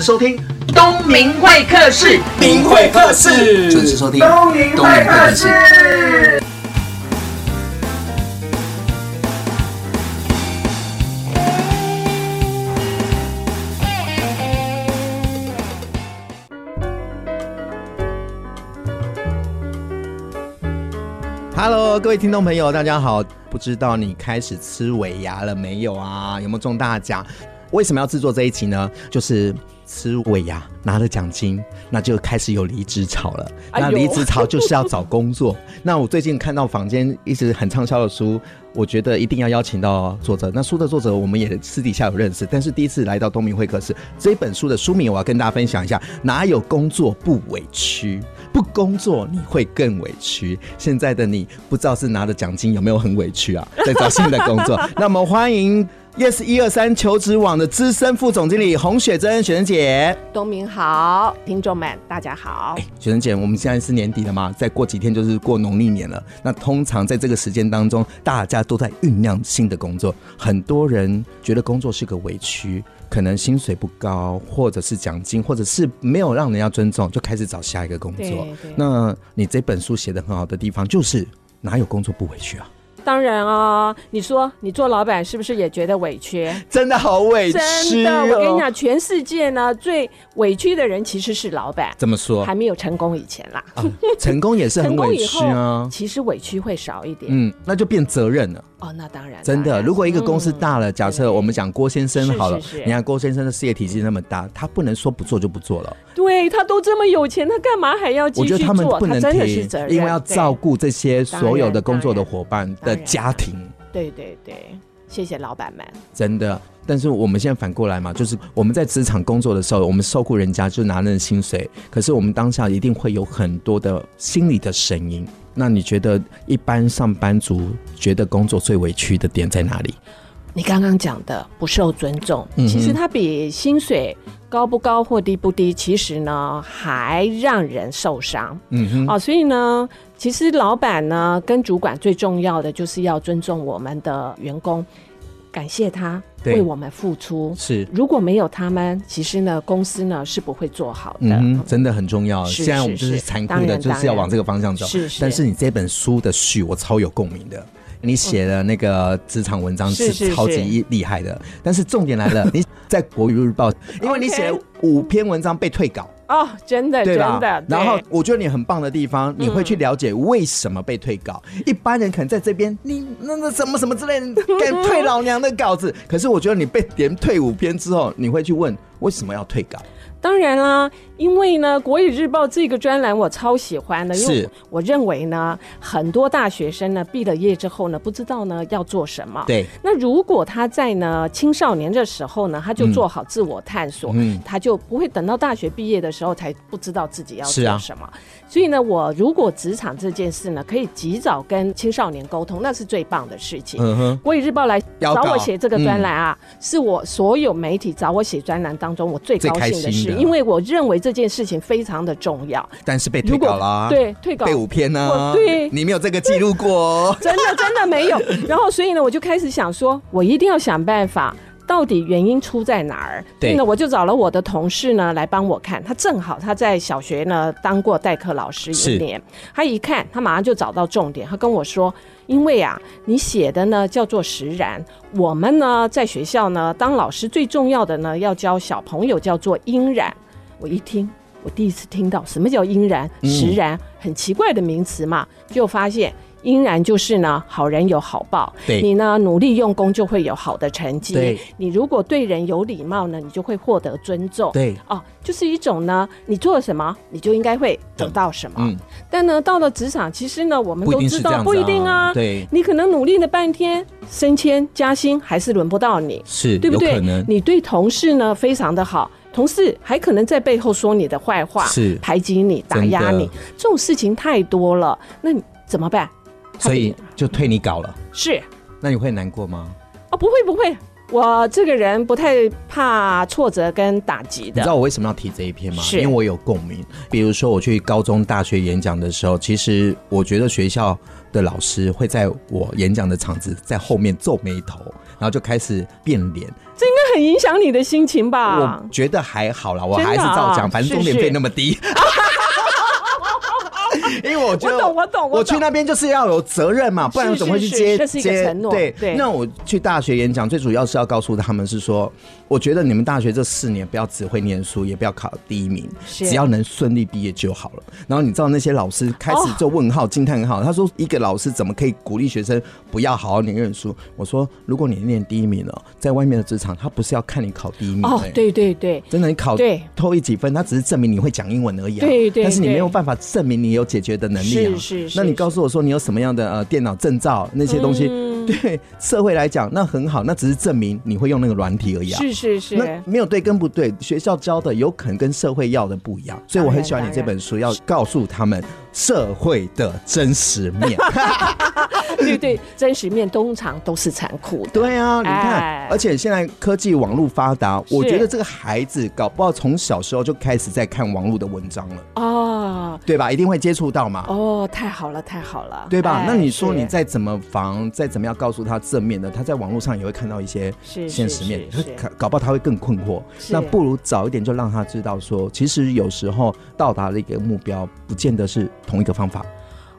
收听东明会客室，明会客室，准时收听东明会客室。Hello，各位听众朋友，大家好。不知道你开始吃尾牙了没有啊？有没有中大奖？为什么要制作这一期呢？就是吃尾牙拿了奖金，那就开始有离职潮了。那离职潮就是要找工作。那我最近看到坊间一直很畅销的书，我觉得一定要邀请到作者。那书的作者我们也私底下有认识，但是第一次来到东明会客室，这本书的书名我要跟大家分享一下：哪有工作不委屈？不工作你会更委屈。现在的你不知道是拿着奖金有没有很委屈啊？在找新的工作。那么欢迎。Yes 一二三求职网的资深副总经理洪雪珍，雪珍姐，东明好，听众们大家好。欸，雪珍姐，我们现在是年底了嘛，再过几天就是过农历年了。那通常在这个时间当中，大家都在酝酿新的工作。很多人觉得工作是个委屈，可能薪水不高，或者是奖金，或者是没有让人家尊重，就开始找下一个工作。那你这本书写的很好的地方，就是哪有工作不委屈啊？当然啊，你说你做老板是不是也觉得委屈？真的好委屈哦。真的，我跟你讲，全世界呢最委屈的人其实是老板。怎么说？还没有成功以前啦。啊，成功也是很 委屈啊。其实委屈会少一点。嗯，那就变责任了。哦，那当然。真的，如果一个公司大了，嗯、假设我们讲郭先生好了，是是是，你看郭先生的事业体系那么大，他不能说不做就不做了。对，他都这么有钱，他干嘛还要继续做？我觉得他们不能停，因为要照顾这些所有的工作的伙伴的家庭。对对对，谢谢老板们。真的，但是我们现在反过来嘛，就是我们在职场工作的时候，我们受雇人家就拿那个薪水，可是我们当下一定会有很多的心理的声音。那你觉得一般上班族觉得工作最委屈的点在哪里？你刚刚讲的不受尊重，其实它比薪水高不高或低不低，其实呢还让人受伤。嗯哼，哦，所以呢，其实老板呢跟主管最重要的就是要尊重我们的员工，感谢他为我们付出。是，如果没有他们，其实呢公司呢是不会做好的。嗯，真的很重要。现在我们就是残酷的，就是要往这个方向走。是是。但是你这本书的序，我超有共鸣的。你写的那个职场文章是超级厉害的，但是重点来了，你在国语日报，因为你写了五篇文章被退稿哦，真的，对吧？真的。然后我觉得你很棒的地方，你会去了解为什么被退稿。一般人可能在这边，你那那什么什么之类的，给 退老娘的稿子。可是我觉得你被连退五篇之后，你会去问为什么要退稿？当然啦，因为呢，《国语日报》这个专栏我超喜欢的，因为我认为呢，很多大学生呢毕了业之后呢，不知道呢要做什么。对。那如果他在呢青少年的时候呢，他就做好自我探索，嗯，他就不会等到大学毕业的时候才不知道自己要做什么。啊。所以呢，我如果职场这件事呢，可以及早跟青少年沟通，那是最棒的事情。嗯哼。《国语日报》来找我写这个专栏啊，嗯，是我所有媒体找我写专栏当中我最高兴的事。因为我认为这件事情非常的重要，但是被退稿了，啊，对，退稿。被五篇呢，对，你没有这个记录过，真 的真的没有。然后所以呢，我就开始想说，我一定要想办法，到底原因出在哪儿？对，那我就找了我的同事呢来帮我看，他正好他在小学呢当过代课老师一年，他一看，他马上就找到重点，他跟我说。因为啊，你写的呢叫做实然，我们呢在学校呢当老师最重要的呢要教小朋友叫做应然。我一听，我第一次听到什么叫应然、实然，很奇怪的名词嘛，就发现。应然就是呢，好人有好报。对，你呢努力用功就会有好的成绩。对，你如果对人有礼貌呢，你就会获得尊重。对，哦，就是一种呢，你做了什么，你就应该会得到什么。嗯，但呢，到了职场，其实呢，我们都知道不一定啊。对，你可能努力了半天，升迁加薪还是轮不到你，是对不对？你对同事呢非常的好，同事还可能在背后说你的坏话，是排挤你、打压你，这种事情太多了。那你怎么办？所以就退你稿了，是？那你会难过吗？哦，不会不会，我这个人不太怕挫折跟打击的。你知道我为什么要提这一篇吗？是因为我有共鸣。比如说我去高中、大学演讲的时候，其实我觉得学校的老师会在我演讲的场子在后面皱眉头，然后就开始变脸，这应该很影响你的心情吧？我觉得还好啦，我还是照讲，反正钟点费那么低。是 是 因为我觉得我懂，我懂，我去那边就是要有责任嘛，不然怎么会去接接承诺？对对。那我去大学演讲，最主要是要告诉他们是说，我觉得你们大学这四年不要只会念书，也不要考第一名，只要能顺利毕业就好了。然后你知道那些老师开始就问号惊叹号，他说一个老师怎么可以鼓励学生不要好好念念书？我说如果你念第一名了，在外面的职场，他不是要看你考第一名哦，对对对，真的你考对偷一几分，他只是证明你会讲英文而已啊，对对，但是你没有办法证明你有解决的能力啊。是是，那你告诉我说你有什么样的呃电脑证照那些东西，嗯、对社会来讲那很好，那只是证明你会用那个软体而已啊。是是是，那没有对跟不对，学校教的有可能跟社会要的不一样，所以我很喜欢你这本书，要告诉他们社会的真实面。对对，真实面通常都是残酷的。对啊，你看，而且现在科技网络发达，我觉得这个孩子搞不好从小时候就开始在看网络的文章了。哦，对吧？一定会接触到嘛。哦，太好了，太好了，对吧？那你说你再怎么防，再怎么样告诉他正面的，他在网络上也会看到一些现实面，搞不好他会更困惑。那不如早一点就让他知道说，其实有时候到达了一个目标，不见得是同一个方法。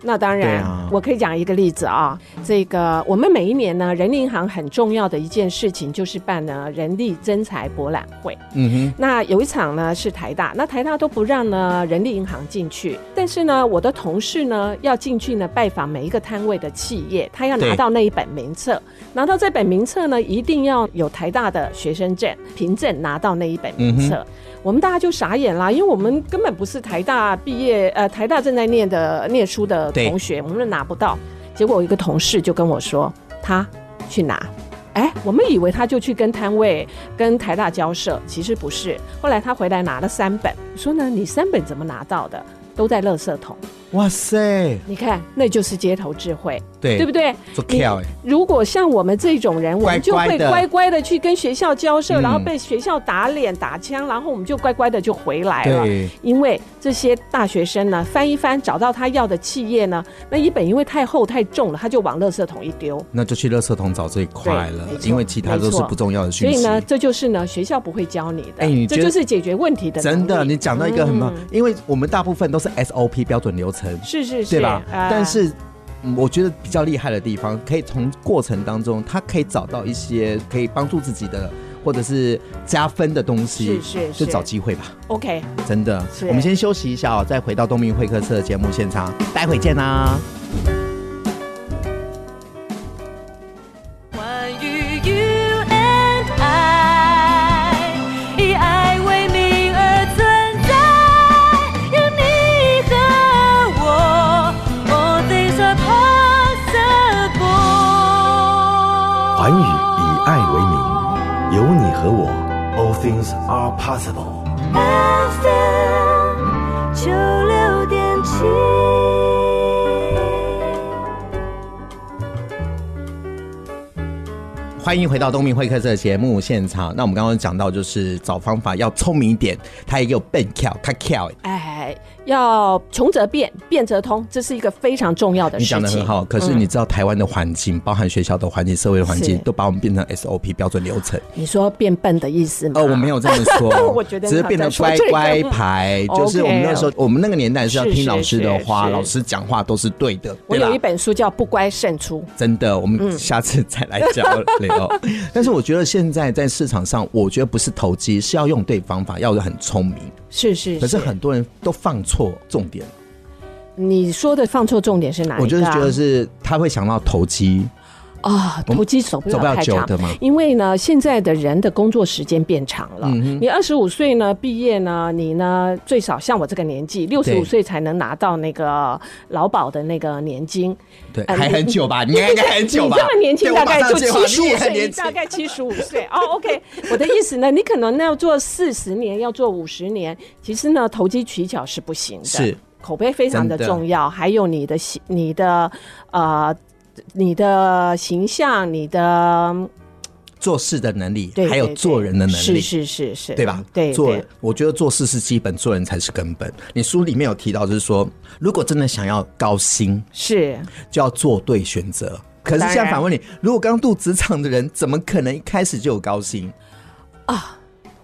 那当然，啊、我可以讲一个例子啊。这个我们每一年呢，人力银行很重要的一件事情就是办呢人力征才博览会。嗯哼。那有一场呢是台大，那台大都不让呢人力银行进去，但是呢我的同事呢要进去呢拜访每一个摊位的企业，他要拿到那一本名册，拿到这本名册呢一定要有台大的学生证凭证拿到那一本名册。嗯我们大家就傻眼啦，因为我们根本不是台大毕业，呃，台大正在念的念书的同学，我们都拿不到。结果我一个同事就跟我说，他去拿。哎，我们以为他就去跟摊位、跟台大交涉，其实不是。后来他回来拿了三本，说呢，你三本怎么拿到的？都在垃圾桶。哇塞！你看，那就是街头智慧，对对不对？如果像我们这种人，我们就会乖乖的去跟学校交涉，然后被学校打脸打枪，然后我们就乖乖的就回来了。因为这些大学生呢，翻一翻找到他要的企业呢，那一本因为太厚太重了，他就往垃圾桶一丢。那就去垃圾桶找最快了，因为其他都是不重要的讯息。所以呢，这就是呢，学校不会教你的。哎，这就是解决问题的。真的，你讲到一个很棒，因为我们大部分都是 SOP 标准流程。是是是，对吧？呃、但是我觉得比较厉害的地方，可以从过程当中，他可以找到一些可以帮助自己的，或者是加分的东西。是是是，就找机会吧。OK，真的。我们先休息一下哦，再回到东明会客室的节目现场，待会见啦。和我，All things are possible。FM 九六点七，欢迎回到东明会客室的节目现场。那我们刚刚讲到，就是找方法要聪明一点，他也有笨巧，他巧哎。要穷则变，变则通，这是一个非常重要的事情。你讲得很好，可是你知道台湾的环境，嗯、包含学校的环境、社会的环境，都把我们变成 SOP 标准流程。你说变笨的意思吗？哦，我没有这么说，我觉得只是变得乖乖牌。就是我们那时候我们那个年代是要听老师的话，老师讲话都是对的。我有一本书叫《不乖胜出》，真的，我们下次再来讲聊。嗯、但是我觉得现在在市场上，我觉得不是投机，是要用对方法，要很聪明。是是，是，可是很多人都放错重点。你说的放错重点是哪一个？我就是觉得是他会想到投机。啊，投机走不了太长，因为呢，现在的人的工作时间变长了。你二十五岁呢毕业呢，你呢最少像我这个年纪，六十五岁才能拿到那个劳保的那个年金。对，还很久吧？你应该很久吧？你这么年轻，大概就七十五岁，大概七十五岁。哦，OK，我的意思呢，你可能要做四十年，要做五十年。其实呢，投机取巧是不行的。是，口碑非常的重要，还有你的你的呃。你的形象，你的做事的能力，对对对，还有做人的能力，是是是是，对吧？对，对，做我觉得做事是基本，做人才是根本。你书里面有提到，就是说，如果真的想要高薪，是就要做对选择。可是现在反问你，如果刚入职场的人，怎么可能一开始就有高薪？啊，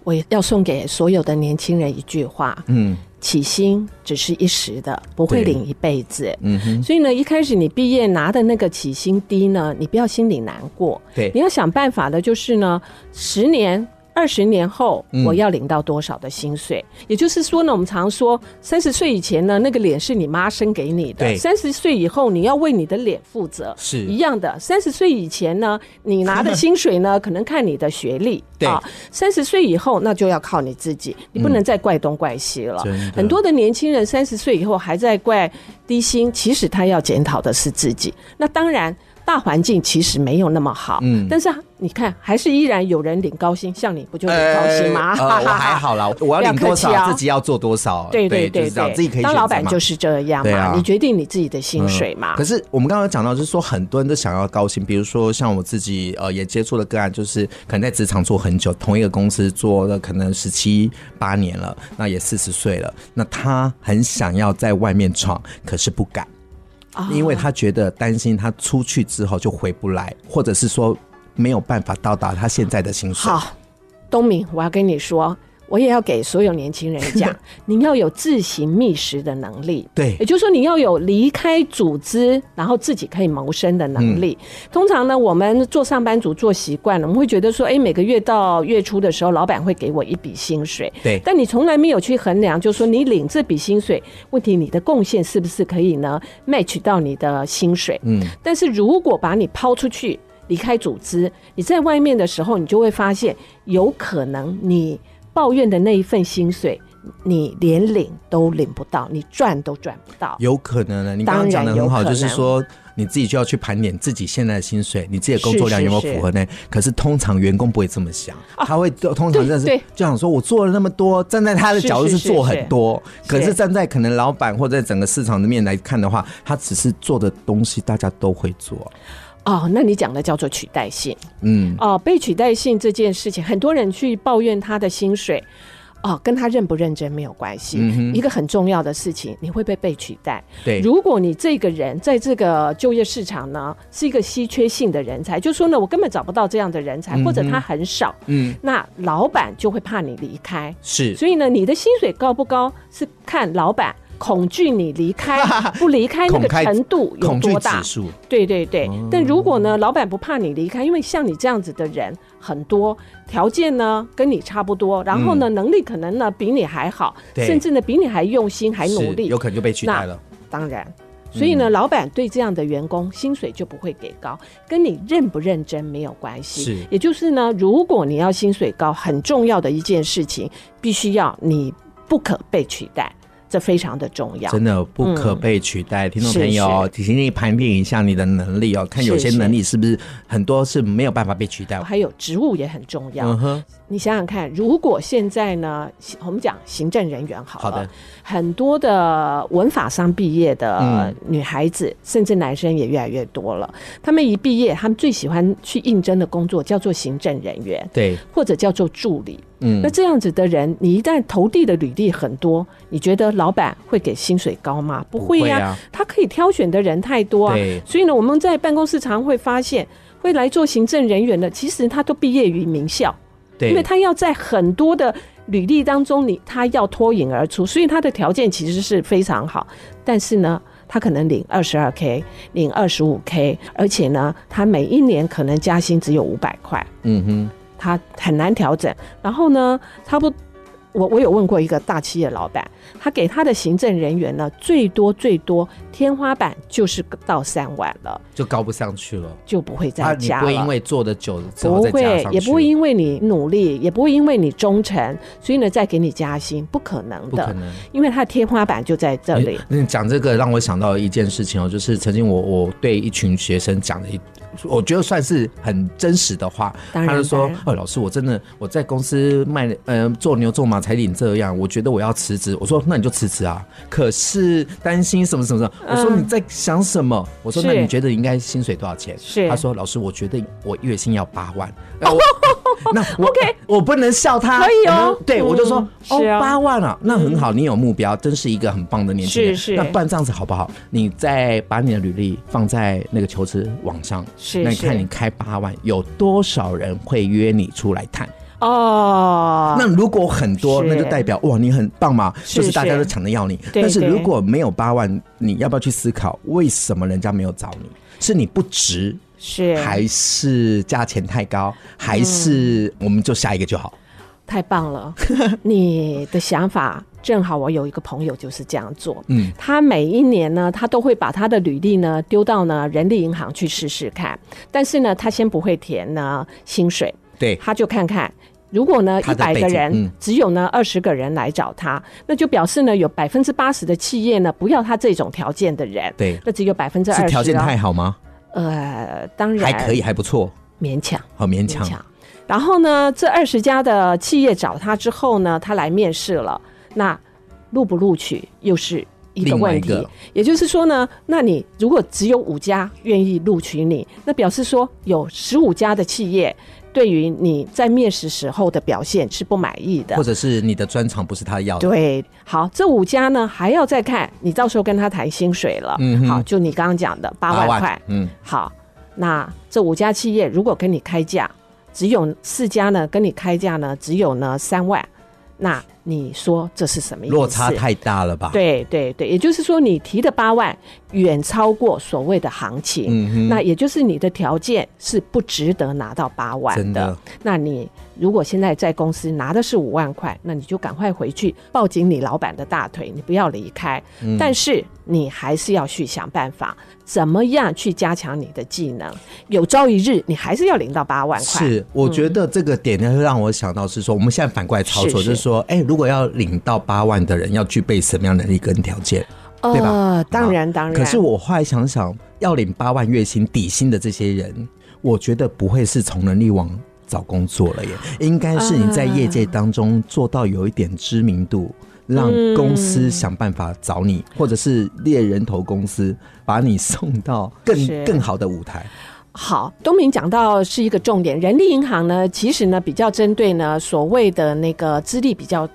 我也要送给所有的年轻人一句话，嗯。起薪只是一时的，不会领一辈子。嗯哼，所以呢，一开始你毕业拿的那个起薪低呢，你不要心里难过。对，你要想办法的，就是呢，十年。二十年后我要领到多少的薪水？嗯、也就是说呢，我们常说三十岁以前呢，那个脸是你妈生给你的；三十岁以后你要为你的脸负责，是一样的。三十岁以前呢，你拿的薪水呢，可能看你的学历。对啊，三十岁以后那就要靠你自己，你不能再怪东怪西了。嗯、很多的年轻人三十岁以后还在怪低薪，其实他要检讨的是自己。那当然。大环境其实没有那么好，嗯，但是你看，还是依然有人领高薪，像你不就领高薪吗？呃呃、我还好啦，我要领多少，自己要做多少，对对对对，自己可以当老板就是这样嘛，啊，你决定你自己的薪水嘛。嗯、可是我们刚刚讲到，就是说很多人都想要高薪，比如说像我自己，呃，也接触的个案，就是可能在职场做很久，同一个公司做了可能十七八年了，那也四十岁了，那他很想要在外面闯，可是不敢。因为他觉得担心他出去之后就回不来，或者是说没有办法到达他现在的薪水。好，东明，我要跟你说。我也要给所有年轻人讲，你要有自行觅食的能力。对，也就是说你要有离开组织，然后自己可以谋生的能力。嗯、通常呢，我们做上班族做习惯了，我们会觉得说，哎，每个月到月初的时候，老板会给我一笔薪水。对，但你从来没有去衡量，就是说你领这笔薪水，问题你的贡献是不是可以呢 match 到你的薪水？嗯，但是如果把你抛出去，离开组织，你在外面的时候，你就会发现，有可能你。抱怨的那一份薪水，你连领都领不到，你赚都赚不到。有可能呢？你刚刚讲的很好，就是说你自己就要去盘点自己现在的薪水，你自己的工作量有没有符合呢？是是是，可是通常员工不会这么想，啊、他会通常认识就想说，我做了那么多，站在他的角度是做很多，可是站在可能老板或者整个市场的面来看的话，他只是做的东西大家都会做。哦，那你讲的叫做取代性，嗯，哦，被取代性这件事情，很多人去抱怨他的薪水，哦，跟他认不认真没有关系。嗯、一个很重要的事情，你会不会被取代？对，如果你这个人在这个就业市场呢，是一个稀缺性的人才，就说呢，我根本找不到这样的人才，嗯、或者他很少，嗯，那老板就会怕你离开，是，所以呢，你的薪水高不高是看老板。恐惧你离开 不离开那个程度有多大？对对对。但如果呢，老板不怕你离开，因为像你这样子的人很多，条件呢跟你差不多，然后呢能力可能呢比你还好，甚至呢比你还用心还努力，有可能就被取代了。当然，所以呢，老板对这样的员工薪水就不会给高，跟你认不认真没有关系。是，也就是呢，如果你要薪水高，很重要的一件事情，必须要你不可被取代。这非常的重要，真的不可被取代。嗯、听众朋友，提醒你盘点一下你的能力哦，看有些能力是不是很多是没有办法被取代。还有职务也很重要。嗯哼，你想想看，如果现在呢，我们讲行政人员好了，好的，很多的文法商毕业的女孩子，嗯、甚至男生也越来越多了。他们一毕业，他们最喜欢去应征的工作叫做行政人员，对，或者叫做助理。嗯，那这样子的人，你一旦投递的履历很多，你觉得老板会给薪水高吗？不会呀、啊，啊、他可以挑选的人太多啊。对所以呢，我们在办公室常会发现，会来做行政人员的，其实他都毕业于名校，对，因为他要在很多的履历当中，你他要脱颖而出，所以他的条件其实是非常好。但是呢，他可能领二十二 k，领二十五 k，而且呢，他每一年可能加薪只有五百块。嗯哼。他很难调整，然后呢，差不多。我我有问过一个大企业老板，他给他的行政人员呢，最多最多天花板就是到三万了，就高不上去了，就不会再加了。不会因为做的久不会，也不会因为你努力，也不会因为你忠诚，所以呢再给你加薪，不可能的，不可能，因为他的天花板就在这里。你讲这个让我想到一件事情哦，就是曾经我我对一群学生讲的一，我觉得算是很真实的话，他就说：“哦，老师，我真的我在公司卖呃做牛做马。”才领这样，我觉得我要辞职。我说那你就辞职啊。可是担心什么什么什么？我说你在想什么？我说那你觉得应该薪水多少钱？是他说老师，我觉得我月薪要八万。那我 OK，我不能笑他。可以哦。对，我就说哦八万啊，那很好，你有目标，真是一个很棒的年轻人。是是。那不然这样子好不好？你再把你的履历放在那个求职网上，是。那你看你开八万，有多少人会约你出来谈？哦。那如果很多，那就代表哇，你很棒嘛，就是大家都抢着要你。但是如果没有八万，你要不要去思考为什么人家没有找你？是你不值，是还是价钱太高，还是我们就下一个就好？太棒了，你的想法正好。我有一个朋友就是这样做，嗯，他每一年呢，他都会把他的履历呢丢到呢人力银行去试试看，但是呢，他先不会填呢薪水，对，他就看看，如果呢一百个人、嗯、只有呢二十个人来找他，那就表示呢有百分之八十的企业呢不要他这种条件的人，对，那只有百分之二十，条件太好吗？呃，当然还可以，还不错，勉强，好勉强。然后呢，这二十家的企业找他之后呢，他来面试了。那录不录取又是一个问题。也就是说呢，那你如果只有五家愿意录取你，那表示说有十五家的企业对于你在面试时候的表现是不满意的，或者是你的专长不是他要的。对，好，这五家呢还要再看你到时候跟他谈薪水了。嗯，好，就你刚刚讲的八万块。嗯，好，那这五家企业如果跟你开价。只有四家呢，跟你开价呢，只有呢三万，那你说这是什么意思？落差太大了吧？对对对，也就是说你提的八万远超过所谓的行情，那也就是你的条件是不值得拿到八万的。真的，那你如果现在在公司拿的是五万块，那你就赶快回去抱紧你老板的大腿，你不要离开。嗯，但是你还是要去想办法。怎么样去加强你的技能？有朝一日你还是要领到八万块。是，我觉得这个点呢，会让我想到是说，我们现在反过来操作，就是说，哎，如果要领到八万的人，要具备什么样的能力跟条件，对吧？呃，当然，当然。可是我后来想想，要领八万月薪底薪的这些人，我觉得不会是从人力网找工作了耶，应该是你在业界当中做到有一点知名度。让公司想办法找你，嗯、或者是猎人头公司把你送到更更好的舞台。好，东明讲到是一个重点，人力银行呢，其实呢比较针对呢所谓的那个资历比较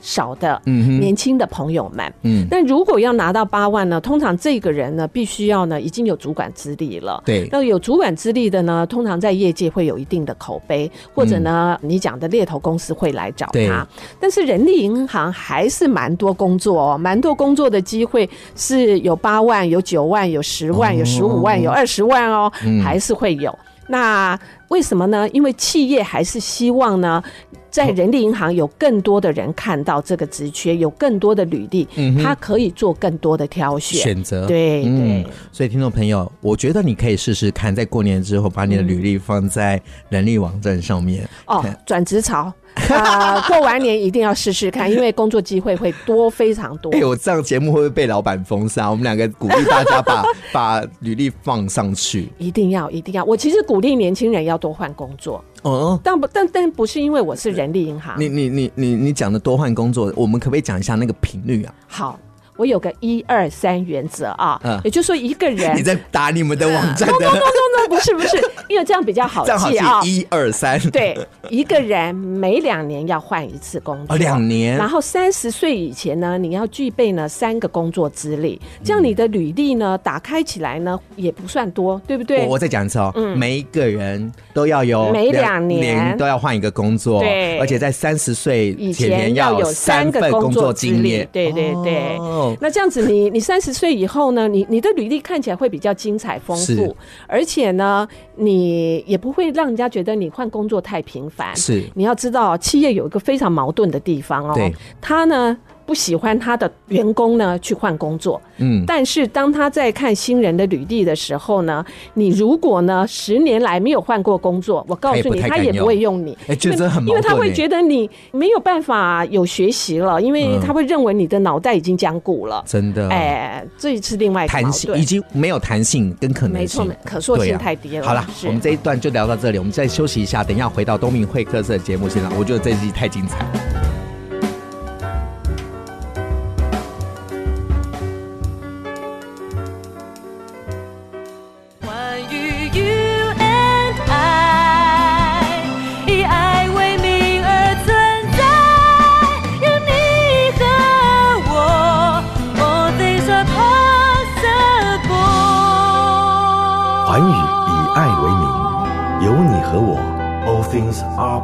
少的年轻的朋友们，嗯，但如果要拿到八万呢，通常这个人呢必须要呢已经有主管资历了，对，那有主管资历的呢，通常在业界会有一定的口碑，或者呢，你讲的猎头公司会来找他。但是人力银行还是蛮多工作哦，蛮多工作的机会是有八万、有九万、有十万、有十五万、有二十万哦，还是会有。那为什么呢？因为企业还是希望呢，在人力银行有更多的人看到这个职缺，有更多的履历，他可以做更多的挑选选择。对，嗯，所以听众朋友，我觉得你可以试试看，在过年之后把你的履历放在人力网站上面。哦，转职潮。啊、呃，过完年一定要试试看，因为工作机会会多非常多。哎、欸，我这样节目会不会被老板封杀？我们两个鼓励大家把 把履历放上去，一定要一定要。我其实鼓励年轻人要多换工作。哦，但不但但不是因为我是人力银行。你你你你你讲的多换工作，我们可不可以讲一下那个频率啊？好。我有个一二三原则啊，嗯，也就是说一个人 你在打你们的网站的，不不不不，不是不是，因为这样比较好记啊。一二三，对，一个人每两年要换一次工作，两年。然后三十岁以前呢，你要具备呢三个工作资历，这样你的履历呢打开起来呢也不算多，对不对？我再讲一次哦，嗯，每一个人都要有每两年。都要换一个工作，对，而且在三十岁以前要有三个工作经历，对对对。那这样子你，你你三十岁以后呢，你你的履历看起来会比较精彩丰富，而且呢，你也不会让人家觉得你换工作太频繁。是，你要知道，企业有一个非常矛盾的地方哦，对，他呢。不喜欢他的员工呢去换工作，嗯，但是当他在看新人的履历的时候呢，你如果呢十年来没有换过工作，我告诉你，他也不会用你，哎，这真很，因为他会觉得你没有办法有学习了，因为他会认为你的脑袋已经僵固了，真的，哎，这一次另外一个弹性已经没有弹性跟可能性，没错，可塑性太低了。好了，我们这一段就聊到这里，我们再休息一下，等一下回到东明会客室的节目现场，我觉得这一集太精彩了。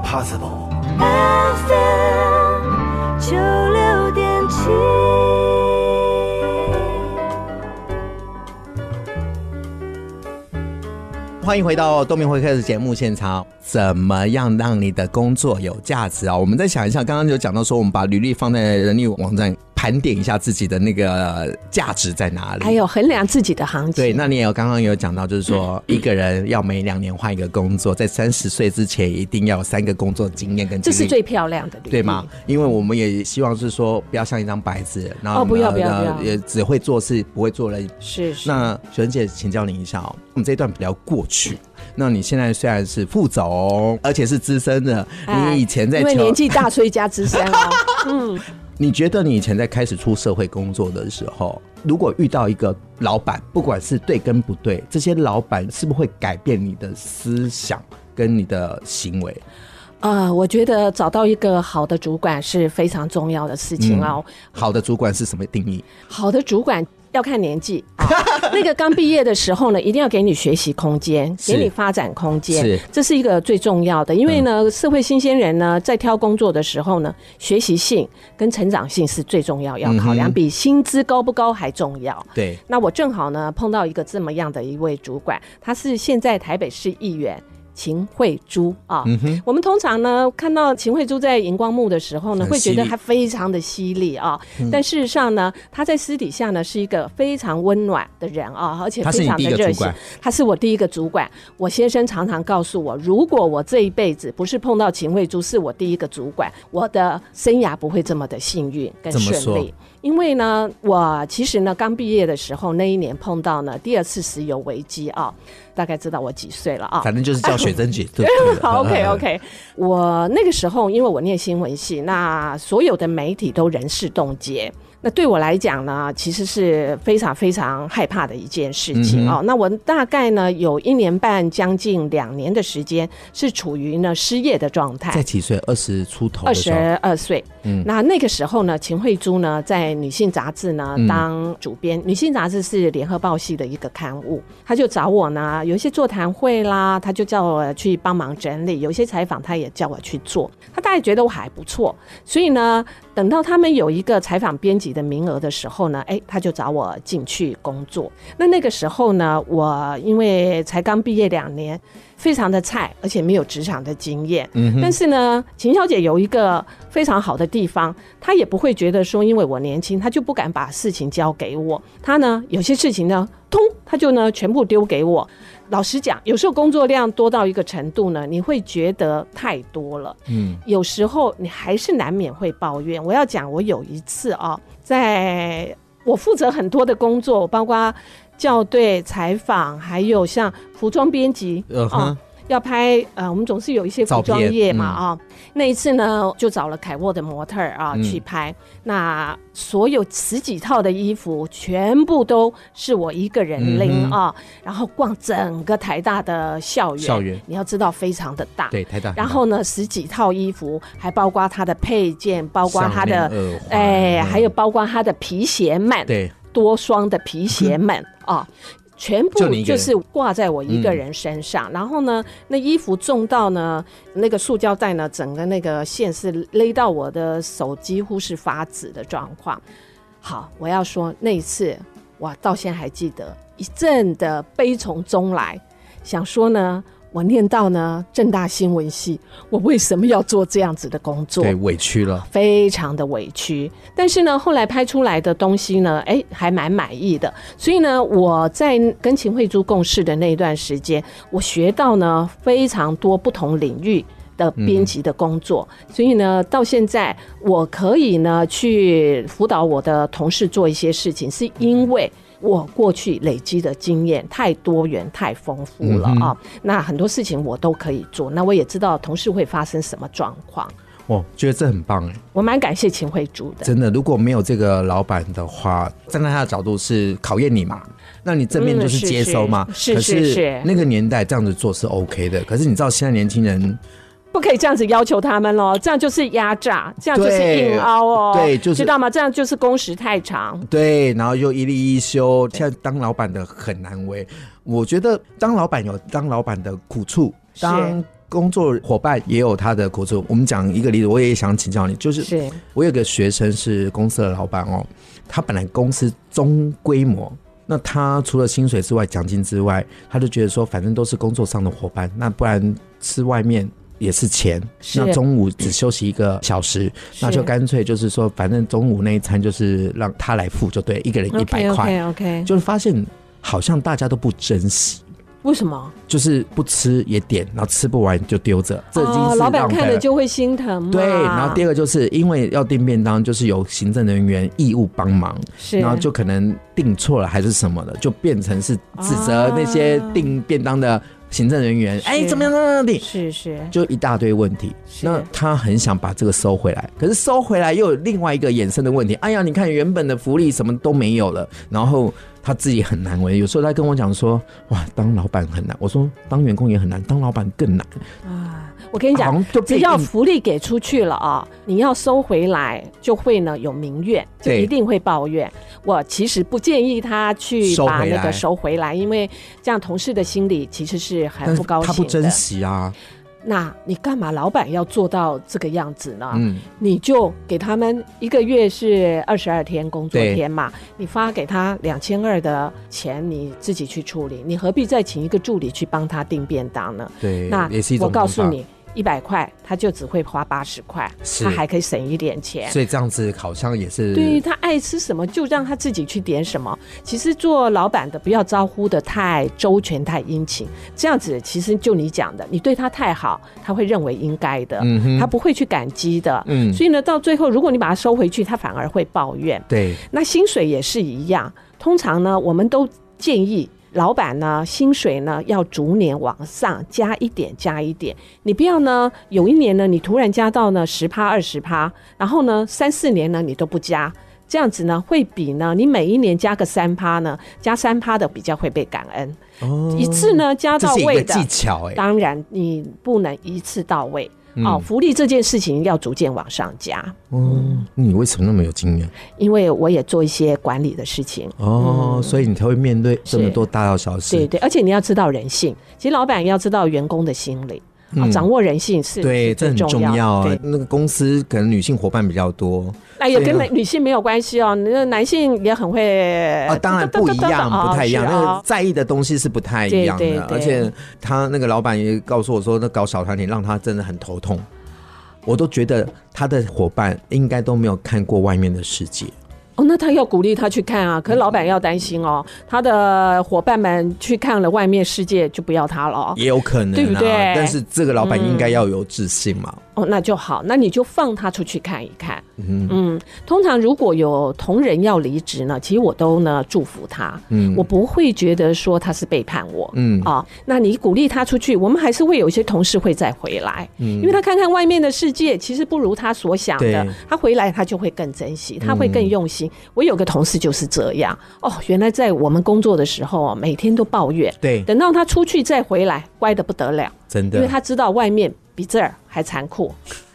Possible. FM 九六点七。欢迎回到东明会客的节目现场。怎么样让你的工作有价值啊？我们再想一下，刚刚就讲到说，我们把履历放在人力网站，盘点一下自己的那个价值在哪里，还有衡量自己的行情。对，那你也有刚刚有讲到，就是说一个人要每两年换一个工作，在三十岁之前一定要有三个工作经验跟经历，这是最漂亮的，对吗？因为我们也希望是说，不要像一张白纸，然后、哦、不要不要不要，也只会做事不会做人。是是。那学生姐，请教您一下哦，我们这一段比较过去。那你现在虽然是副总，而且是资深的，你以前在因为年纪大，所以加资深哦。嗯，你觉得你以前在开始出社会工作的时候，如果遇到一个老板，不管是对跟不对，这些老板是不是会改变你的思想跟你的行为？啊、呃，我觉得找到一个好的主管是非常重要的事情哦。嗯、好的主管是什么定义？好的主管。要看年纪啊，那个刚毕业的时候呢，一定要给你学习空间，给你发展空间，这是一个最重要的。因为呢，社会新鲜人呢，在挑工作的时候呢，学习性跟成长性是最重要，要考量，比薪资高不高还重要。对，那我正好呢碰到一个这么样的一位主管，他是现在台北市议员。秦慧珠啊，嗯、我们通常呢看到秦慧珠在荧光幕的时候呢，会觉得她非常的犀利啊。但事实上呢，她在私底下呢是一个非常温暖的人啊，而且非常的热心。她是我第一个主管。我先生常常告诉我，如果我这一辈子不是碰到秦慧珠，是我第一个主管，我的生涯不会这么的幸运跟顺利。因为呢，我其实呢刚毕业的时候那一年碰到呢第二次石油危机啊，大概知道我几岁了啊？反正就是叫雪珍姐。对，好，OK OK。我那个时候因为我念新闻系，那所有的媒体都人事冻结。那对我来讲呢，其实是非常非常害怕的一件事情哦。那我大概呢有一年半，将近两年的时间是处于呢失业的状态。在几岁？二十出头。二十二岁。嗯。那那个时候呢，秦慧珠呢在女性杂志呢当主编。女性杂志是联合报系的一个刊物，他就找我呢，有一些座谈会啦，他就叫我去帮忙整理；有一些采访，他也叫我去做。他大概觉得我还不错，所以呢，等到他们有一个采访编辑的名额的时候呢，哎，他就找我进去工作。那那个时候呢，我因为才刚毕业两年，非常的菜，而且没有职场的经验。嗯，但是呢，秦小姐有一个非常好的地方，她也不会觉得说因为我年轻，她就不敢把事情交给我。她呢，有些事情呢，通，她就呢全部丢给我。老实讲，有时候工作量多到一个程度呢，你会觉得太多了。嗯，有时候你还是难免会抱怨。我要讲，我有一次啊，在我负责很多的工作，包括校对、采访，还有像服装编辑啊。Uh. 要拍呃，我们总是有一些服装业嘛啊、嗯。那一次呢，就找了凯沃的模特啊、嗯、去拍。那所有十几套的衣服，全部都是我一个人拎啊、嗯。然后逛整个台大的校园，校园你要知道非常的大。对，台大。然后呢，十几套衣服，还包括它的配件，包括它的哎、嗯，还有包括它的皮鞋们，对，多双的皮鞋们啊。全部就是挂在我一个人身上，然后呢，那衣服重到呢，那个塑胶袋呢，整个那个线是勒到我的手，几乎是发紫的状况。好，我要说那一次，我到现在还记得一阵的悲从中来，想说呢。我念到呢，正大新闻系，我为什么要做这样子的工作？对，委屈了，非常的委屈。但是呢，后来拍出来的东西呢，哎，还蛮满意的。所以呢，我在跟秦慧珠共事的那一段时间，我学到呢非常多不同领域的编辑的工作。嗯。所以呢，到现在我可以呢去辅导我的同事做一些事情，是因为。我过去累积的经验太多元、太丰富了啊、嗯！那很多事情我都可以做。那我也知道同事会发生什么状况。我觉得这很棒哎！我蛮感谢秦慧珠的。真的，如果没有这个老板的话，站在他的角度是考验你嘛？那你正面就是接收嘛？嗯、是是是，是。可是那个年代这样子做是 OK 的。可是你知道现在年轻人。不可以这样子要求他们喽，这样就是压榨，这样就是硬凹哦，对，就是知道吗？这样就是工时太长，对，然后又一例一休，现在当老板的很难为。我觉得当老板有当老板的苦处，当工作伙伴也有他的苦处。我们讲一个例子，我也想请教你，就是，是我有个学生是公司的老板哦，他本来公司中规模，那他除了薪水之外，奖金之外，他就觉得说，反正都是工作上的伙伴，那不然吃外面也是钱，是。那中午只休息一个小时，那就干脆就是说，反正中午那一餐就是让他来付就对，一个人一百块，OK 就是发现好像大家都不珍惜。为什么？就是不吃也点，然后吃不完就丢着，这已经是老板看了就会心疼。对，然后第二个就是因为要订便当，就是有行政人员义务帮忙，是，然后就可能订错了还是什么的，就变成是指责那些订便当的行政人员，哎，怎么样怎么样？是是，就一大堆问题。那他很想把这个收回来，可是收回来又有另外一个衍生的问题。哎呀，你看原本的福利什么都没有了，然后。他自己很难为，有时候他跟我讲说：“哇，当老板很难。”我说：“当员工也很难，当老板更难。”啊，我跟你讲，只要福利给出去了啊，你要收回来就会呢有民怨，就一定会抱怨。我其实不建议他去把那个收回来，因为这样同事的心里其实是很不高兴的。他不珍惜啊。那你干嘛老板要做到这个样子呢？嗯，你就给他们一个月是二十二天工作天嘛，你发给他两千二的钱，你自己去处理，你何必再请一个助理去帮他订便当呢？对，那我告诉你。一百块，他就只会花八十块，他还可以省一点钱。所以这样子好像也是对于他爱吃什么就让他自己去点什么。其实做老板的不要招呼的太周全、太殷勤，这样子其实就你讲的，你对他太好，他会认为应该的，嗯，他不会去感激的。嗯，所以呢，到最后如果你把他收回去，他反而会抱怨。对，那薪水也是一样。通常呢，我们都建议。老板呢，薪水呢要逐年往上加一点，加一点。你不要呢，有一年呢，你突然加到呢十趴、二十趴，然后呢三四年呢你都不加，这样子呢会比呢你每一年加个三趴呢，加三趴的比较会被感恩。哦，一次呢加到位的技巧哎，当然你不能一次到位。哦，福利这件事情要逐渐往上加。哦，你为什么那么有经验？因为我也做一些管理的事情。哦，所以你才会面对这么多大大小事。对对，而且你要知道人性，其实老板要知道员工的心理。啊，掌握人性是对，这很重要啊。那个公司可能女性伙伴比较多，那也跟女性没有关系哦。那男性也很会啊，当然不一样，不太一样。那个在意的东西是不太一样的。而且他那个老板也告诉我说，那搞小团体让他真的很头痛。我都觉得他的伙伴应该都没有看过外面的世界。哦，那他要鼓励他去看啊，可是老板要担心哦，他的伙伴们去看了外面世界，就不要他了。也有可能，对不对？但是这个老板应该要有自信嘛。哦，那就好，那你就放他出去看一看。嗯嗯，通常如果有同仁要离职呢，其实我都呢祝福他。嗯，我不会觉得说他是背叛我。嗯啊，那你鼓励他出去，我们还是会有一些同事会再回来。嗯，因为他看看外面的世界，其实不如他所想的。他回来他就会更珍惜，他会更用心。我有个同事就是这样。哦，原来在我们工作的时候，每天都抱怨。对，等到他出去再回来，乖的不得了。真的，因为他知道外面。比这儿还残酷。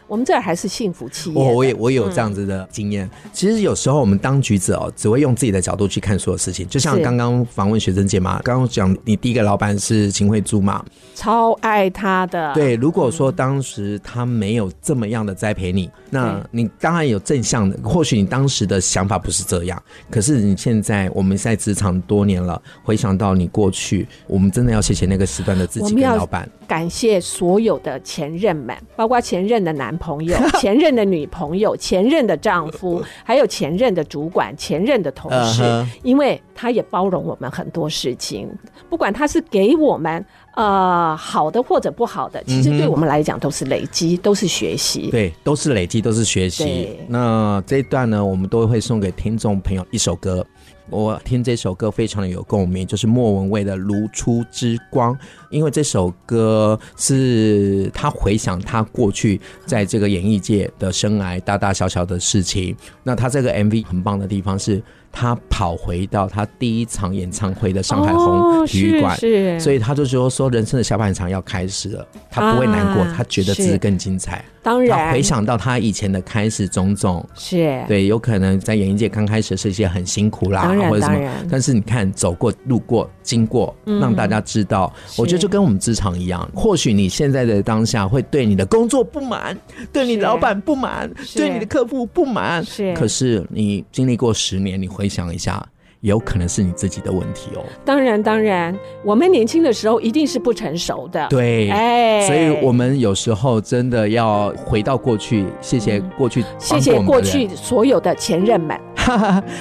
我们这儿还是幸福企业。我我也我也有这样子的经验。嗯、其实有时候我们当局者哦，只会用自己的角度去看所有事情。就像刚刚访问学生姐嘛，刚刚讲你第一个老板是秦慧珠嘛，超爱他的。对，如果说当时他没有这么样的栽培你，那你当然有正向的。或许你当时的想法不是这样，可是你现在我们在职场多年了，回想到你过去，我们真的要谢谢那个时段的自己跟老板。感谢所有的前任们，包括前任的男朋友、前任的女朋友、前任的丈夫，还有前任的主管、前任的同事，因为他也包容我们很多事情，不管他是给我们呃好的或者不好的，其实对我们来讲都是累积，都是学习。对，都是累积，都是学习。那这一段呢，我们都会送给听众朋友一首歌。我听这首歌非常的有共鸣，就是莫文蔚的《如初之光》，因为这首歌是他回想他过去在这个演艺界的生涯大大小小的事情。那他这个 MV 很棒的地方是。他跑回到他第一场演唱会的上海红体育馆，是，所以他就说说人生的下半场要开始了，他不会难过，他觉得自己更精彩。当然，回想到他以前的开始种种，是。对，有可能在演艺界刚开始是一些很辛苦啦，或者什么，但是你看走过、路过、经过，让大家知道，我觉得就跟我们职场一样，或许你现在的当下会对你的工作不满，对你老板不满，对你的客户不满，是，可是你经历过十年，你回想一下。有可能是你自己的问题哦。当然，当然，我们年轻的时候一定是不成熟的。对，哎，所以我们有时候真的要回到过去，谢谢过去，谢谢过去所有的前任们。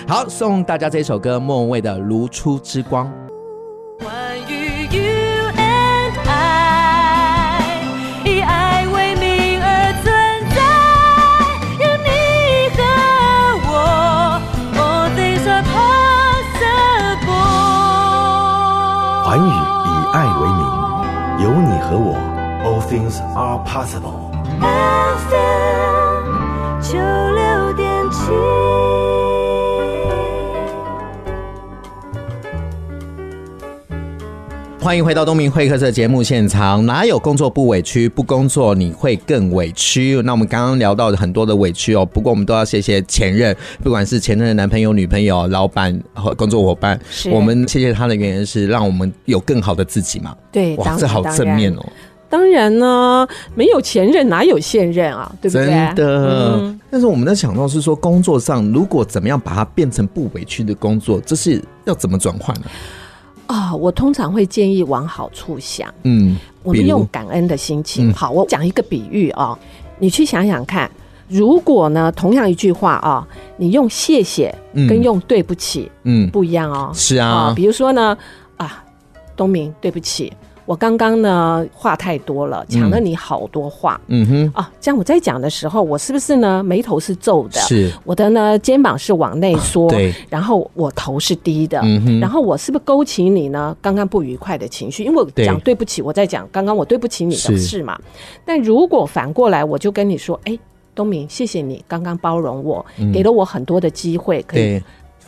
好，送大家这首歌，莫文蔚的《如初之光》。寰宇以爱为名，有你和我，All things are possible。FM 九六点七。欢迎回到东明会客室节目现场。哪有工作不委屈？不工作你会更委屈。那我们刚刚聊到很多的委屈哦，不过我们都要谢谢前任，不管是前任的男朋友、女朋友、老板和工作伙伴，我们谢谢他的原因是让我们有更好的自己嘛。对，哇，这好正面哦。当然呢，没有前任哪有现任啊？对不对？真的。嗯、但是我们在想到是说，工作上如果怎么样把它变成不委屈的工作，这是要怎么转换呢？啊、哦，我通常会建议往好处想，嗯，我们用感恩的心情。嗯、好，我讲一个比喻啊、哦，你去想想看，如果呢，同样一句话啊、哦，你用谢谢跟用对不起，嗯，不一样哦。是啊、哦，比如说呢，啊，东明，对不起。我刚刚呢话太多了，抢了你好多话。嗯哼啊，这样我在讲的时候，我是不是呢眉头是皱的？是。我的呢肩膀是往内缩，啊，对。然后我头是低的。嗯哼。然后我是不是勾起你呢刚刚不愉快的情绪？因为我讲对不起，我在讲刚刚我对不起你的事嘛。但如果反过来，我就跟你说，哎，东明，谢谢你刚刚包容我，嗯，给了我很多的机会可以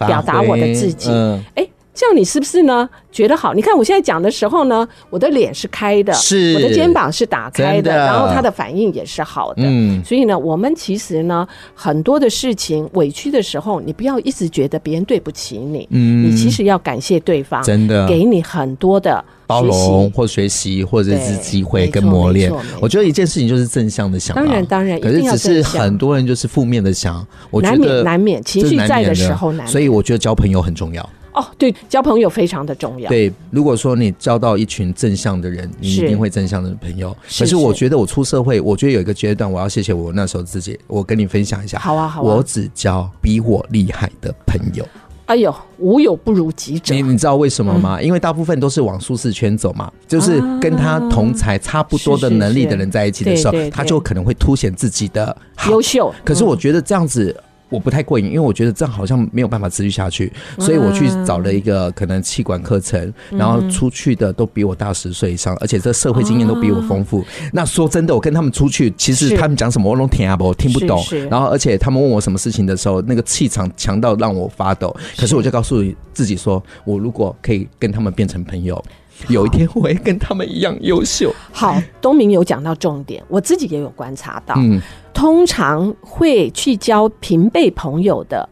表达我的自己。嗯。哎。这样你是不是呢？觉得好？你看我现在讲的时候呢，我的脸是开的，是我的肩膀是打开的，然后他的反应也是好的。嗯，所以呢，我们其实呢，很多的事情委屈的时候，你不要一直觉得别人对不起你，嗯，你其实要感谢对方，真的给你很多的包容或学习或者是机会跟磨练。我觉得一件事情就是正向的想，当然当然，可是只是很多人就是负面的想，我觉得难免难免情绪在的时候难，所以我觉得交朋友很重要。哦，对，交朋友非常的重要。对，如果说你交到一群正向的人，你一定会正向的朋友。可是我觉得我出社会，我觉得有一个阶段，我要谢谢我那时候自己。我跟你分享一下，好啊，好啊。我只交比我厉害的朋友。哎呦，无有不如己者。你你知道为什么吗？嗯、因为大部分都是往舒适圈走嘛，就是跟他同才差不多的能力的人在一起的时候，他就可能会凸显自己的优秀。可是我觉得这样子。我不太过瘾，因为我觉得这样好像没有办法持续下去，所以我去找了一个可能气管课程，然后出去的都比我大十岁以上，而且这社会经验都比我丰富。那说真的，我跟他们出去，其实他们讲什么我都听不，我听不懂。然后，而且他们问我什么事情的时候，那个气场强到让我发抖。可是我就告诉自己说，我如果可以跟他们变成朋友。有一天我会跟他们一样优秀。好，东明有讲到重点，我自己也有观察到。嗯，通常会去交平辈朋友的，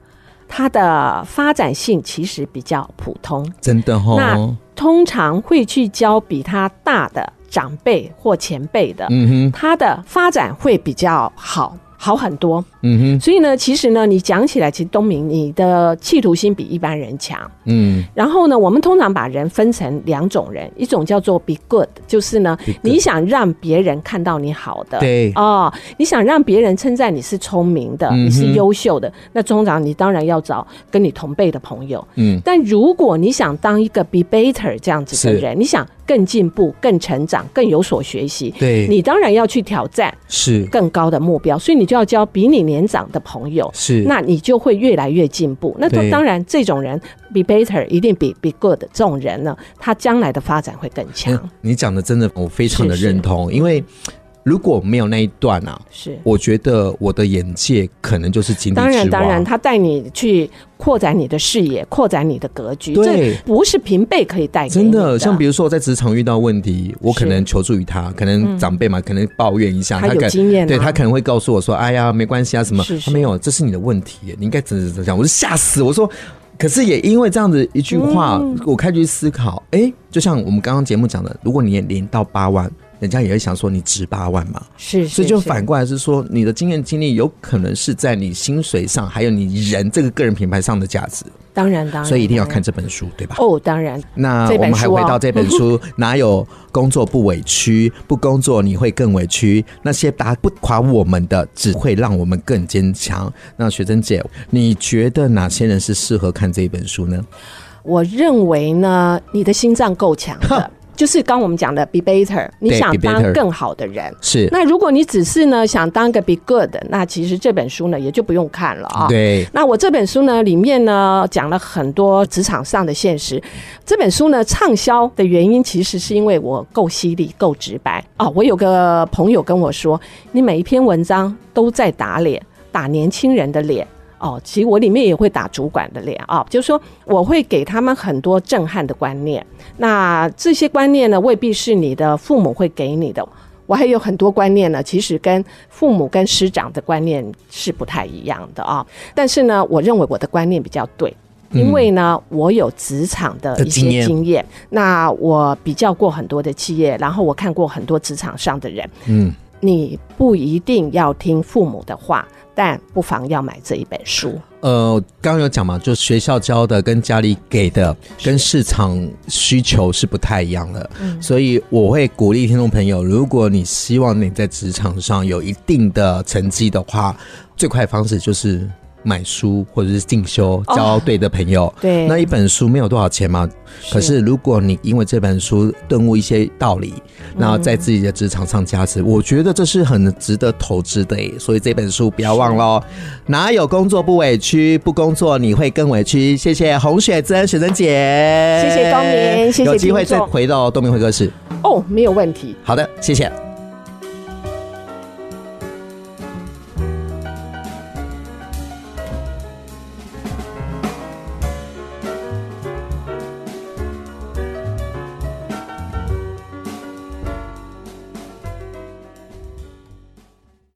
他的发展性其实比较普通。真的哦。那通常会去交比他大的长辈或前辈的，嗯哼，他的发展会比较好。好很多，嗯哼，所以呢，其实呢，你讲起来，其实东明你的企图心比一般人强，嗯，然后呢，我们通常把人分成两种人，一种叫做 be good，就是呢，你想让别人看到你好的，对，哦，你想让别人称赞你是聪明的，你是优秀的，那通常你当然要找跟你同辈的朋友，嗯，但如果你想当一个 be better 这样子的人，你想。更进步、更成长、更有所学习，对，你当然要去挑战是更高的目标，所以你就要交比你年长的朋友，是，那你就会越来越进步。那当然，这种人比 better 一定比 be good 这种人呢，他将来的发展会更强。你讲的真的我非常的认同，因为。如果没有那一段啊，是我觉得我的眼界可能就是井底之蛙。当然，当然，他带你去扩展你的视野，扩展你的格局，对，这不是平辈可以带。真的，像比如说我在职场遇到问题，我可能求助于他，可能长辈嘛，可能抱怨一下，他有经验，对他可能会告诉我说：“哎呀，没关系啊，什么？”他没有，这是你的问题，你应该怎么怎么讲？我就吓死，我说。可是也因为这样子一句话，我开始去思考，哎，就像我们刚刚节目讲的，如果你年到八万。人家也会想说你值八万嘛，是，是，所以就反过来是说，你的经验经历有可能是在你薪水上，还有你人这个个人品牌上的价值。当然，当然，所以一定要看这本书，对吧？哦，当然。那我们还回到这本书，哪有工作不委屈？不工作你会更委屈。那些打不垮我们的，只会让我们更坚强。那学珍姐，你觉得哪些人是适合看这一本书呢？我认为呢，你的心脏够强的。就是刚我们讲的 be better，你想当更好的人是。那如果你只是呢想当个 be good，那其实这本书呢也就不用看了啊。对。那我这本书呢里面呢讲了很多职场上的现实。这本书呢畅销的原因其实是因为我够犀利、够直白啊。我有个朋友跟我说，你每一篇文章都在打脸，打年轻人的脸。哦，其实我里面也会打主管的脸啊，就是说我会给他们很多震撼的观念。那这些观念呢，未必是你的父母会给你的。我还有很多观念呢，其实跟父母跟师长的观念是不太一样的啊。但是呢，我认为我的观念比较对，因为呢，我有职场的一些经验。那我比较过很多的企业，然后我看过很多职场上的人。嗯，你不一定要听父母的话。但不妨要买这一本书。呃，刚刚有讲嘛，就学校教的跟家里给的，跟市场需求是不太一样的。嗯，所以我会鼓励听众朋友，如果你希望你在职场上有一定的成绩的话，最快的方式就是。买书或者是进修，交对的朋友。哦、对，那一本书没有多少钱嘛。可是如果你因为这本书顿悟一些道理，然后在自己的职场上加持，嗯，我觉得这是很值得投资的。所以这本书不要忘喽。哪有工作不委屈？不工作你会更委屈。谢谢洪雪珍，雪珍姐。谢谢东明，谢谢。有机会再回到东明会客室。哦，没有问题。好的，谢谢。